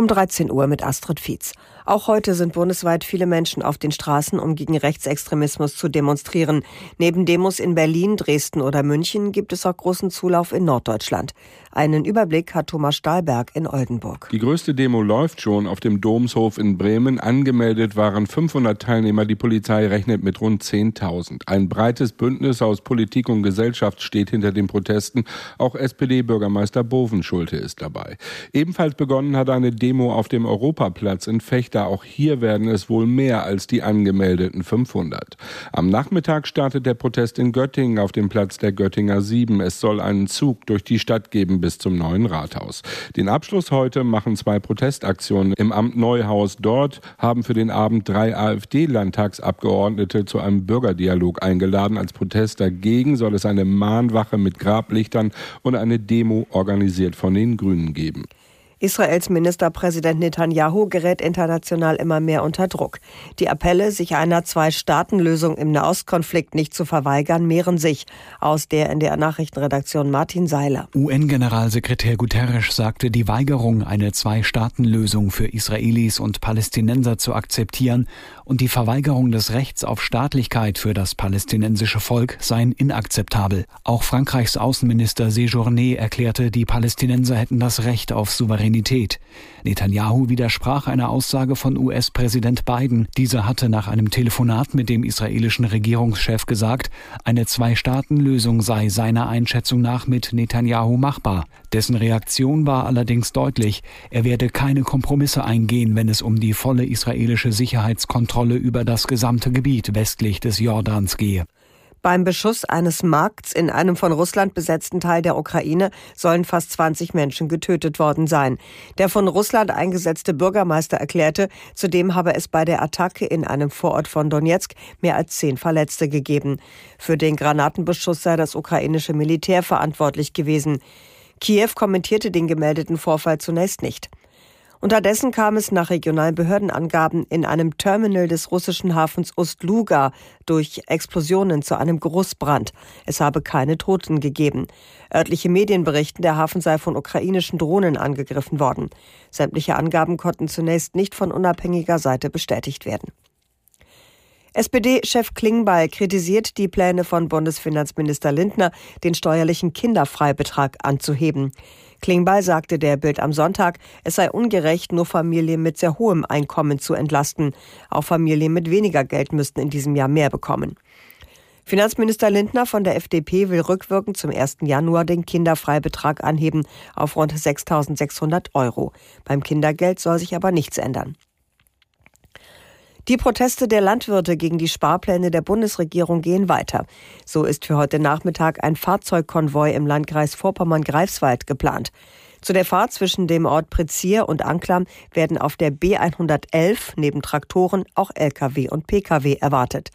Um 13 Uhr mit Astrid Fietz. Auch heute sind bundesweit viele Menschen auf den Straßen, um gegen Rechtsextremismus zu demonstrieren. Neben Demos in Berlin, Dresden oder München gibt es auch großen Zulauf in Norddeutschland. Einen Überblick hat Thomas Stahlberg in Oldenburg. Die größte Demo läuft schon auf dem Domshof in Bremen. Angemeldet waren 500 Teilnehmer. Die Polizei rechnet mit rund 10.000. Ein breites Bündnis aus Politik und Gesellschaft steht hinter den Protesten. Auch SPD-Bürgermeister Bovenschulte ist dabei. Ebenfalls begonnen hat eine Demo auf dem Europaplatz in Fechter. Auch hier werden es wohl mehr als die angemeldeten 500. Am Nachmittag startet der Protest in Göttingen auf dem Platz der Göttinger 7. Es soll einen Zug durch die Stadt geben bis zum neuen Rathaus. Den Abschluss heute machen zwei Protestaktionen im Amt Neuhaus. Dort haben für den Abend drei AfD-Landtagsabgeordnete zu einem Bürgerdialog eingeladen. Als Protest dagegen soll es eine Mahnwache mit Grablichtern und eine Demo organisiert von den Grünen geben. Israels Ministerpräsident Netanyahu gerät international immer mehr unter Druck. Die Appelle, sich einer Zwei-Staaten-Lösung im Nahostkonflikt nicht zu verweigern, mehren sich. Aus der NDR Nachrichtenredaktion Martin Seiler. UN-Generalsekretär Guterres sagte, die Weigerung, eine Zwei-Staaten-Lösung für Israelis und Palästinenser zu akzeptieren und die Verweigerung des Rechts auf Staatlichkeit für das palästinensische Volk seien inakzeptabel. Auch Frankreichs Außenminister Séjourné erklärte, die Palästinenser hätten das Recht auf Souveränität Souveränität. Netanyahu widersprach einer Aussage von US-Präsident Biden. Dieser hatte nach einem Telefonat mit dem israelischen Regierungschef gesagt, eine Zwei-Staaten-Lösung sei seiner Einschätzung nach mit Netanyahu machbar. Dessen Reaktion war allerdings deutlich. Er werde keine Kompromisse eingehen, wenn es um die volle israelische Sicherheitskontrolle über das gesamte Gebiet westlich des Jordans gehe. Beim Beschuss eines Markts in einem von Russland besetzten Teil der Ukraine sollen fast 20 Menschen getötet worden sein. Der von Russland eingesetzte Bürgermeister erklärte, zudem habe es bei der Attacke in einem Vorort von Donetsk mehr als zehn Verletzte gegeben. Für den Granatenbeschuss sei das ukrainische Militär verantwortlich gewesen. Kiew kommentierte den gemeldeten Vorfall zunächst nicht. Unterdessen kam es nach regionalen Behördenangaben in einem Terminal des russischen Hafens Ust-Luga durch Explosionen zu einem Großbrand. Es habe keine Toten gegeben. Örtliche Medien berichten, der Hafen sei von ukrainischen Drohnen angegriffen worden. Sämtliche Angaben konnten zunächst nicht von unabhängiger Seite bestätigt werden. SPD-Chef Klingbeil kritisiert die Pläne von Bundesfinanzminister Lindner, den steuerlichen Kinderfreibetrag anzuheben. Klingbeil sagte der Bild am Sonntag, es sei ungerecht, nur Familien mit sehr hohem Einkommen zu entlasten. Auch Familien mit weniger Geld müssten in diesem Jahr mehr bekommen. Finanzminister Lindner von der FDP will rückwirkend zum 1. Januar den Kinderfreibetrag anheben auf rund 6.600 Euro. Beim Kindergeld soll sich aber nichts ändern. Die Proteste der Landwirte gegen die Sparpläne der Bundesregierung gehen weiter. So ist für heute Nachmittag ein Fahrzeugkonvoi im Landkreis Vorpommern-Greifswald geplant. Zu der Fahrt zwischen dem Ort Prezier und Anklam werden auf der B111 neben Traktoren auch Lkw und Pkw erwartet.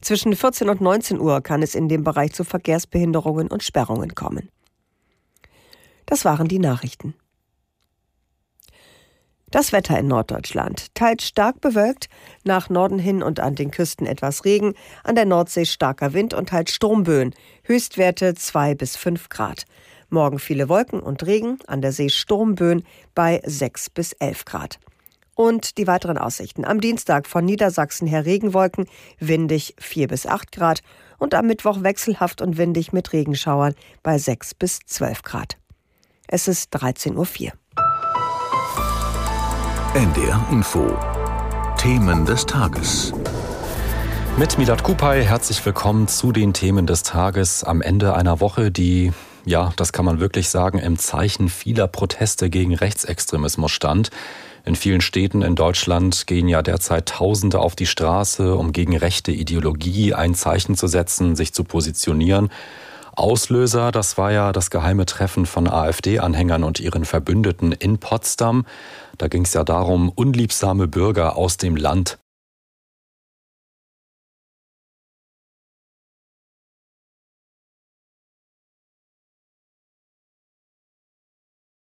Zwischen 14 und 19 Uhr kann es in dem Bereich zu Verkehrsbehinderungen und Sperrungen kommen. Das waren die Nachrichten. Das Wetter in Norddeutschland. Teils stark bewölkt, nach Norden hin und an den Küsten etwas Regen, an der Nordsee starker Wind und teils Sturmböen. Höchstwerte 2 bis 5 Grad. Morgen viele Wolken und Regen, an der See Sturmböen bei 6 bis 11 Grad. Und die weiteren Aussichten. Am Dienstag von Niedersachsen her Regenwolken, windig 4 bis 8 Grad und am Mittwoch wechselhaft und windig mit Regenschauern bei 6 bis 12 Grad. Es ist 13.04 Uhr. NDR Info. Themen des Tages. Mit Milad Kupay herzlich willkommen zu den Themen des Tages am Ende einer Woche, die, ja, das kann man wirklich sagen, im Zeichen vieler Proteste gegen Rechtsextremismus stand. In vielen Städten in Deutschland gehen ja derzeit Tausende auf die Straße, um gegen rechte Ideologie ein Zeichen zu setzen, sich zu positionieren. Auslöser, das war ja das geheime Treffen von AfD-Anhängern und ihren Verbündeten in Potsdam. Da ging es ja darum, unliebsame Bürger aus dem Land